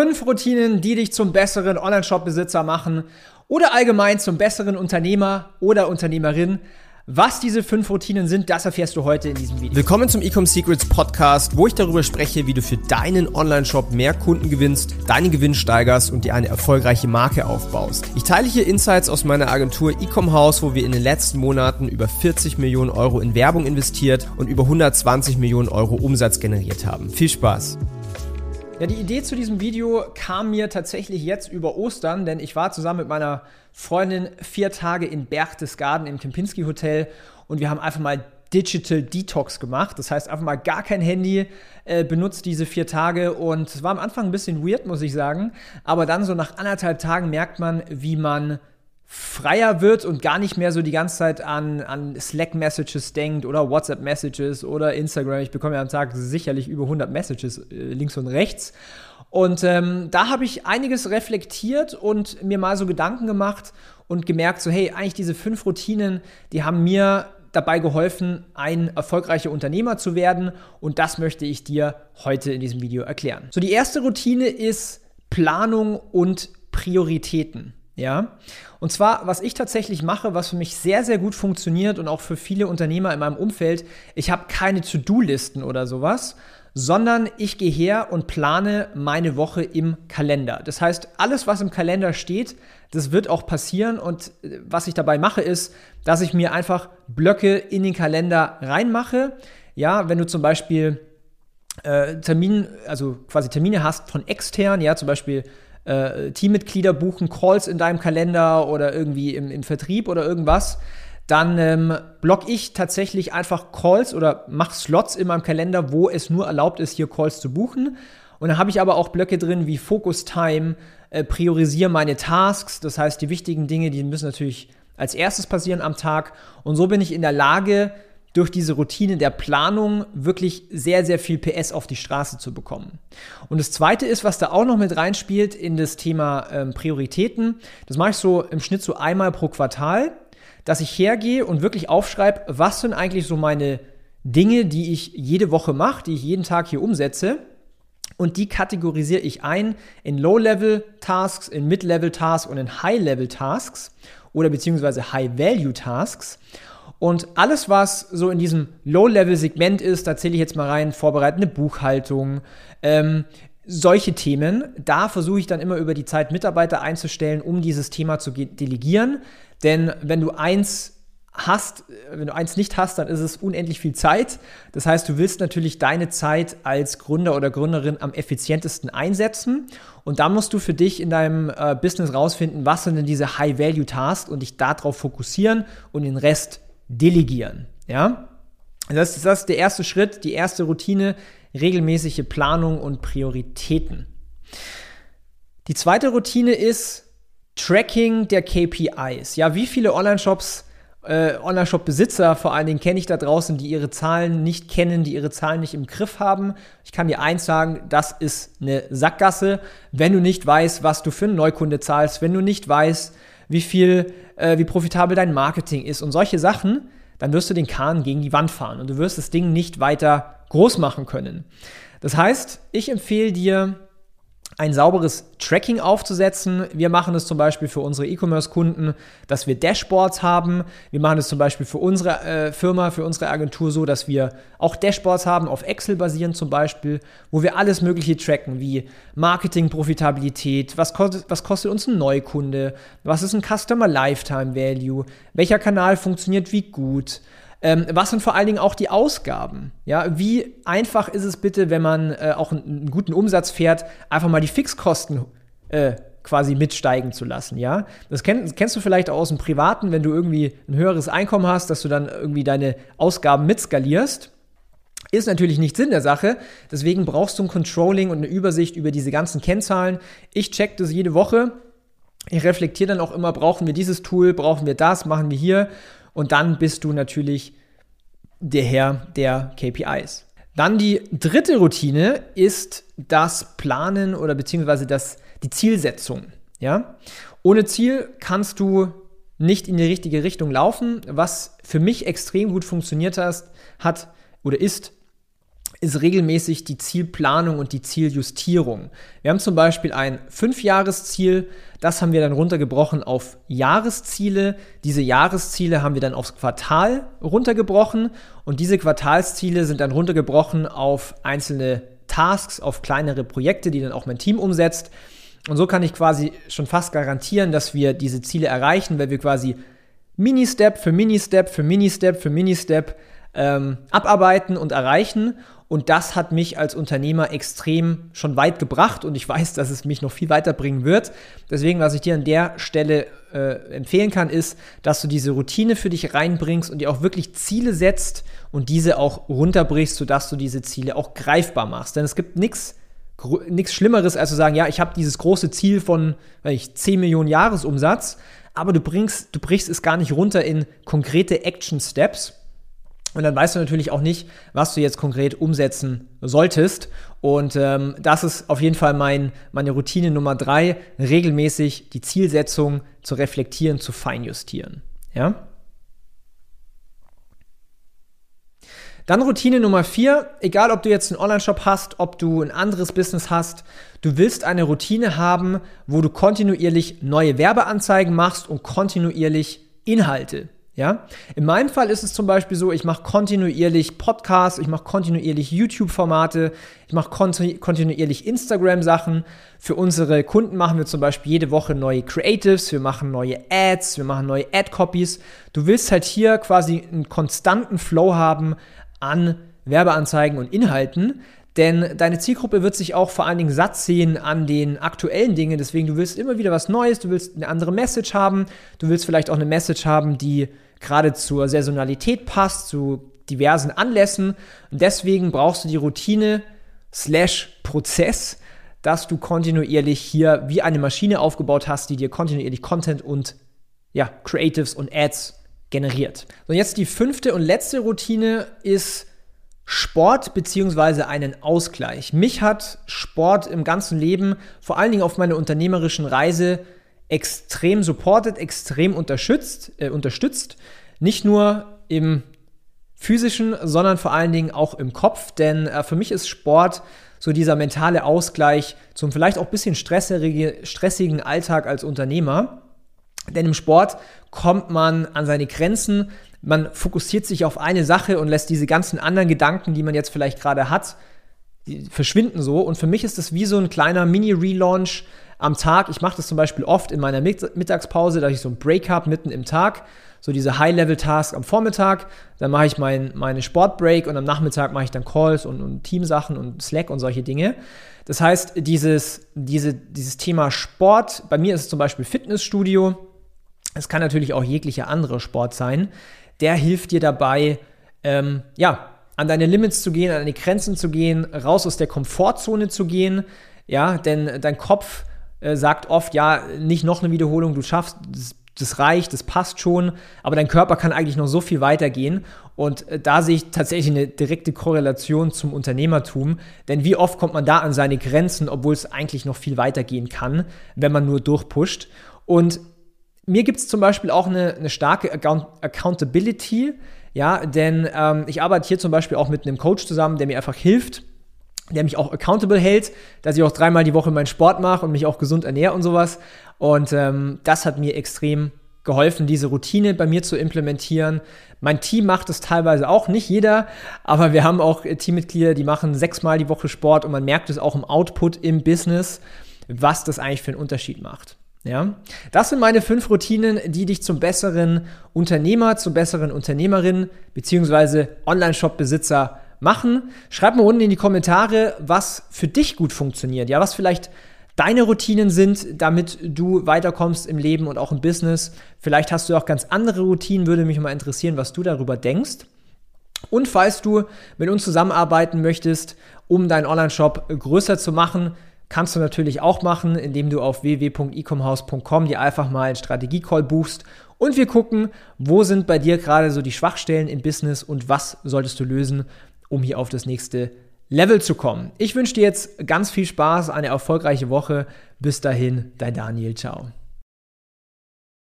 Fünf Routinen, die dich zum besseren Online-Shop-Besitzer machen oder allgemein zum besseren Unternehmer oder Unternehmerin. Was diese fünf Routinen sind, das erfährst du heute in diesem Video. Willkommen zum Ecom Secrets Podcast, wo ich darüber spreche, wie du für deinen Online-Shop mehr Kunden gewinnst, deinen Gewinn steigerst und dir eine erfolgreiche Marke aufbaust. Ich teile hier Insights aus meiner Agentur Ecom House, wo wir in den letzten Monaten über 40 Millionen Euro in Werbung investiert und über 120 Millionen Euro Umsatz generiert haben. Viel Spaß! Ja, die Idee zu diesem Video kam mir tatsächlich jetzt über Ostern, denn ich war zusammen mit meiner Freundin vier Tage in Berchtesgaden im Kempinski Hotel und wir haben einfach mal Digital Detox gemacht. Das heißt, einfach mal gar kein Handy äh, benutzt diese vier Tage und es war am Anfang ein bisschen weird, muss ich sagen. Aber dann so nach anderthalb Tagen merkt man, wie man freier wird und gar nicht mehr so die ganze Zeit an, an Slack-Messages denkt oder WhatsApp-Messages oder Instagram. Ich bekomme ja am Tag sicherlich über 100 Messages äh, links und rechts. Und ähm, da habe ich einiges reflektiert und mir mal so Gedanken gemacht und gemerkt, so hey, eigentlich diese fünf Routinen, die haben mir dabei geholfen, ein erfolgreicher Unternehmer zu werden. Und das möchte ich dir heute in diesem Video erklären. So, die erste Routine ist Planung und Prioritäten. Ja, und zwar, was ich tatsächlich mache, was für mich sehr, sehr gut funktioniert und auch für viele Unternehmer in meinem Umfeld, ich habe keine To-Do-Listen oder sowas, sondern ich gehe her und plane meine Woche im Kalender. Das heißt, alles, was im Kalender steht, das wird auch passieren und äh, was ich dabei mache, ist, dass ich mir einfach Blöcke in den Kalender reinmache. Ja, wenn du zum Beispiel äh, Termin, also quasi Termine hast von extern, ja, zum Beispiel äh, Teammitglieder buchen, Calls in deinem Kalender oder irgendwie im, im Vertrieb oder irgendwas, dann ähm, block ich tatsächlich einfach Calls oder mache Slots in meinem Kalender, wo es nur erlaubt ist, hier Calls zu buchen. Und dann habe ich aber auch Blöcke drin wie Focus Time, äh, priorisiere meine Tasks, das heißt die wichtigen Dinge, die müssen natürlich als erstes passieren am Tag. Und so bin ich in der Lage, durch diese Routine der Planung wirklich sehr, sehr viel PS auf die Straße zu bekommen. Und das Zweite ist, was da auch noch mit reinspielt in das Thema ähm, Prioritäten, das mache ich so im Schnitt so einmal pro Quartal, dass ich hergehe und wirklich aufschreibe, was sind eigentlich so meine Dinge, die ich jede Woche mache, die ich jeden Tag hier umsetze. Und die kategorisiere ich ein in Low-Level-Tasks, in Mid-Level-Tasks und in High-Level-Tasks oder beziehungsweise High-Value-Tasks. Und alles, was so in diesem Low-Level-Segment ist, da zähle ich jetzt mal rein, vorbereitende Buchhaltung, ähm, solche Themen, da versuche ich dann immer über die Zeit Mitarbeiter einzustellen, um dieses Thema zu delegieren. Denn wenn du eins hast, wenn du eins nicht hast, dann ist es unendlich viel Zeit. Das heißt, du willst natürlich deine Zeit als Gründer oder Gründerin am effizientesten einsetzen. Und da musst du für dich in deinem äh, Business rausfinden, was sind denn diese High-Value-Tasks und dich darauf fokussieren und den Rest delegieren. Ja? Das ist, das ist der erste Schritt, die erste Routine, regelmäßige Planung und Prioritäten. Die zweite Routine ist Tracking der KPIs. Ja, wie viele Online-Shops, äh, Online-Shop-Besitzer vor allen Dingen kenne ich da draußen, die ihre Zahlen nicht kennen, die ihre Zahlen nicht im Griff haben. Ich kann dir eins sagen, das ist eine Sackgasse, wenn du nicht weißt, was du für einen Neukunde zahlst, wenn du nicht weißt, wie viel, äh, wie profitabel dein Marketing ist und solche Sachen, dann wirst du den Kahn gegen die Wand fahren und du wirst das Ding nicht weiter groß machen können. Das heißt, ich empfehle dir, ein sauberes Tracking aufzusetzen. Wir machen es zum Beispiel für unsere E-Commerce-Kunden, dass wir Dashboards haben. Wir machen es zum Beispiel für unsere äh, Firma, für unsere Agentur so, dass wir auch Dashboards haben, auf Excel basierend zum Beispiel, wo wir alles Mögliche tracken, wie Marketing, Profitabilität, was kostet, was kostet uns ein Neukunde, was ist ein Customer Lifetime Value, welcher Kanal funktioniert wie gut. Ähm, was sind vor allen Dingen auch die Ausgaben? Ja, wie einfach ist es bitte, wenn man äh, auch einen, einen, guten Umsatz fährt, einfach mal die Fixkosten äh, quasi mitsteigen zu lassen, ja? Das kenn, kennst du vielleicht auch aus dem Privaten, wenn du irgendwie ein höheres Einkommen hast, dass du dann irgendwie deine Ausgaben mitskalierst. Ist natürlich nicht Sinn der Sache. Deswegen brauchst du ein Controlling und eine Übersicht über diese ganzen Kennzahlen. Ich check das jede Woche. Ich reflektiere dann auch immer, brauchen wir dieses Tool, brauchen wir das, machen wir hier. Und dann bist du natürlich der Herr der KPIs. Dann die dritte Routine ist das Planen oder beziehungsweise das, die Zielsetzung. Ja? Ohne Ziel kannst du nicht in die richtige Richtung laufen. Was für mich extrem gut funktioniert hat, hat oder ist, ist regelmäßig die Zielplanung und die Zieljustierung. Wir haben zum Beispiel ein Fünfjahresziel, das haben wir dann runtergebrochen auf Jahresziele. Diese Jahresziele haben wir dann aufs Quartal runtergebrochen und diese Quartalsziele sind dann runtergebrochen auf einzelne Tasks, auf kleinere Projekte, die dann auch mein Team umsetzt. Und so kann ich quasi schon fast garantieren, dass wir diese Ziele erreichen, weil wir quasi Mini-Step für Mini-Step für Mini-Step für Mini-Step ähm, abarbeiten und erreichen. Und das hat mich als Unternehmer extrem schon weit gebracht und ich weiß, dass es mich noch viel weiterbringen wird. Deswegen, was ich dir an der Stelle äh, empfehlen kann, ist, dass du diese Routine für dich reinbringst und dir auch wirklich Ziele setzt und diese auch runterbrichst, sodass du diese Ziele auch greifbar machst. Denn es gibt nichts nichts Schlimmeres, als zu sagen, ja, ich habe dieses große Ziel von ich, 10 Millionen Jahresumsatz, aber du, bringst, du brichst es gar nicht runter in konkrete Action Steps, und dann weißt du natürlich auch nicht, was du jetzt konkret umsetzen solltest. Und ähm, das ist auf jeden Fall mein, meine Routine Nummer drei, regelmäßig die Zielsetzung zu reflektieren, zu feinjustieren. Ja? Dann Routine Nummer vier, egal ob du jetzt einen Online-Shop hast, ob du ein anderes Business hast, du willst eine Routine haben, wo du kontinuierlich neue Werbeanzeigen machst und kontinuierlich Inhalte. Ja? In meinem Fall ist es zum Beispiel so, ich mache kontinuierlich Podcasts, ich mache kontinuierlich YouTube-Formate, ich mache kontinuierlich Instagram-Sachen. Für unsere Kunden machen wir zum Beispiel jede Woche neue Creatives, wir machen neue Ads, wir machen neue Ad-Copies. Du willst halt hier quasi einen konstanten Flow haben an Werbeanzeigen und Inhalten, denn deine Zielgruppe wird sich auch vor allen Dingen satt sehen an den aktuellen Dingen. Deswegen, du willst immer wieder was Neues, du willst eine andere Message haben, du willst vielleicht auch eine Message haben, die gerade zur Saisonalität passt, zu diversen Anlässen. Und deswegen brauchst du die Routine slash Prozess, dass du kontinuierlich hier wie eine Maschine aufgebaut hast, die dir kontinuierlich Content und ja, Creatives und Ads generiert. Und jetzt die fünfte und letzte Routine ist Sport beziehungsweise einen Ausgleich. Mich hat Sport im ganzen Leben, vor allen Dingen auf meiner unternehmerischen Reise, extrem supported, extrem unterstützt, äh, unterstützt. Nicht nur im physischen, sondern vor allen Dingen auch im Kopf. Denn äh, für mich ist Sport so dieser mentale Ausgleich zum vielleicht auch bisschen stressigen Alltag als Unternehmer. Denn im Sport kommt man an seine Grenzen, man fokussiert sich auf eine Sache und lässt diese ganzen anderen Gedanken, die man jetzt vielleicht gerade hat, verschwinden so. Und für mich ist das wie so ein kleiner Mini-Relaunch am Tag. Ich mache das zum Beispiel oft in meiner Mittagspause, dass ich so ein Break habe mitten im Tag. So diese High-Level-Tasks am Vormittag. Dann mache ich mein, meine Sportbreak und am Nachmittag mache ich dann Calls und, und Teamsachen und Slack und solche Dinge. Das heißt, dieses, diese, dieses Thema Sport, bei mir ist es zum Beispiel Fitnessstudio. Es kann natürlich auch jeglicher andere Sport sein. Der hilft dir dabei, ähm, ja, an deine Limits zu gehen, an deine Grenzen zu gehen, raus aus der Komfortzone zu gehen. Ja, denn dein Kopf äh, sagt oft, ja, nicht noch eine Wiederholung, du schaffst, das, das reicht, das passt schon, aber dein Körper kann eigentlich noch so viel weitergehen. Und äh, da sehe ich tatsächlich eine direkte Korrelation zum Unternehmertum. Denn wie oft kommt man da an seine Grenzen, obwohl es eigentlich noch viel weitergehen kann, wenn man nur durchpusht. Und mir gibt es zum Beispiel auch eine, eine starke Account Accountability. Ja, denn ähm, ich arbeite hier zum Beispiel auch mit einem Coach zusammen, der mir einfach hilft, der mich auch accountable hält, dass ich auch dreimal die Woche meinen Sport mache und mich auch gesund ernähre und sowas. Und ähm, das hat mir extrem geholfen, diese Routine bei mir zu implementieren. Mein Team macht es teilweise auch, nicht jeder, aber wir haben auch Teammitglieder, die machen sechsmal die Woche Sport und man merkt es auch im Output im Business, was das eigentlich für einen Unterschied macht. Ja, das sind meine fünf Routinen, die dich zum besseren Unternehmer, zum besseren Unternehmerin bzw. Online-Shop-Besitzer machen. Schreib mal unten in die Kommentare, was für dich gut funktioniert. Ja, was vielleicht deine Routinen sind, damit du weiterkommst im Leben und auch im Business. Vielleicht hast du auch ganz andere Routinen, würde mich mal interessieren, was du darüber denkst. Und falls du mit uns zusammenarbeiten möchtest, um deinen Online-Shop größer zu machen, kannst du natürlich auch machen, indem du auf www.ecomhouse.com dir einfach mal einen Strategie-Call buchst und wir gucken, wo sind bei dir gerade so die Schwachstellen im Business und was solltest du lösen, um hier auf das nächste Level zu kommen. Ich wünsche dir jetzt ganz viel Spaß, eine erfolgreiche Woche. Bis dahin, dein Daniel. Ciao.